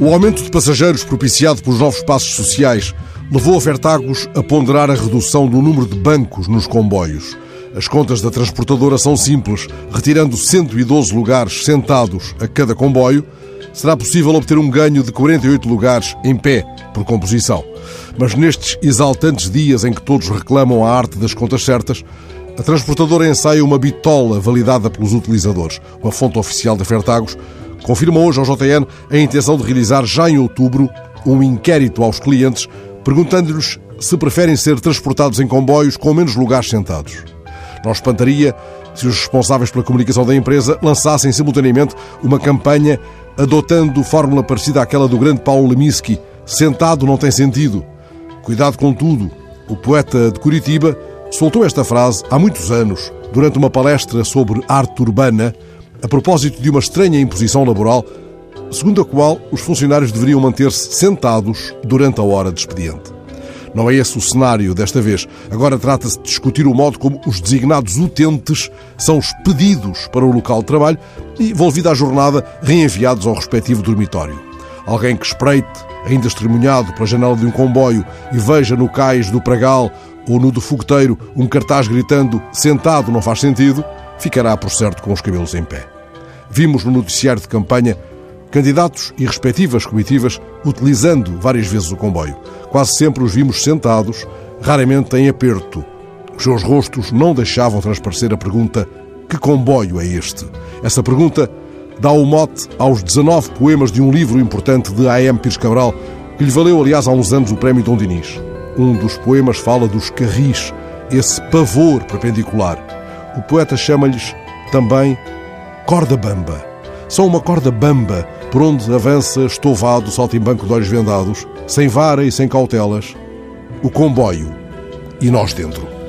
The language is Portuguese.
O aumento de passageiros propiciado pelos novos passos sociais levou a Fertagos a ponderar a redução do número de bancos nos comboios. As contas da transportadora são simples. Retirando 112 lugares sentados a cada comboio, será possível obter um ganho de 48 lugares em pé por composição. Mas nestes exaltantes dias em que todos reclamam a arte das contas certas, a transportadora ensaia uma bitola validada pelos utilizadores. Uma fonte oficial da Fertagos confirma hoje ao JN a intenção de realizar já em outubro um inquérito aos clientes perguntando-lhes se preferem ser transportados em comboios com menos lugares sentados. Não espantaria se os responsáveis pela comunicação da empresa lançassem simultaneamente uma campanha adotando fórmula parecida àquela do grande Paulo Leminski: sentado não tem sentido. Cuidado com tudo. O poeta de Curitiba soltou esta frase há muitos anos, durante uma palestra sobre arte urbana, a propósito de uma estranha imposição laboral, segundo a qual os funcionários deveriam manter-se sentados durante a hora de expediente. Não é esse o cenário desta vez. Agora trata-se de discutir o modo como os designados utentes são expedidos para o local de trabalho e, volvida a jornada, reenviados ao respectivo dormitório. Alguém que espreite, ainda estremunhado pela janela de um comboio, e veja no cais do Pragal ou no do fogueteiro um cartaz gritando sentado não faz sentido, ficará por certo com os cabelos em pé. Vimos no noticiário de campanha candidatos e respectivas comitivas utilizando várias vezes o comboio. Quase sempre os vimos sentados, raramente em aperto. Os seus rostos não deixavam transparecer a pergunta: que comboio é este? Essa pergunta dá o mote aos 19 poemas de um livro importante de A.M. Pires Cabral, que lhe valeu, aliás, há uns anos o Prémio Dom Dinis. Um dos poemas fala dos carris, esse pavor perpendicular. O poeta chama-lhes também corda bamba. São uma corda bamba por onde avança estovado o saltimbanco de olhos vendados, sem vara e sem cautelas, o comboio e nós dentro.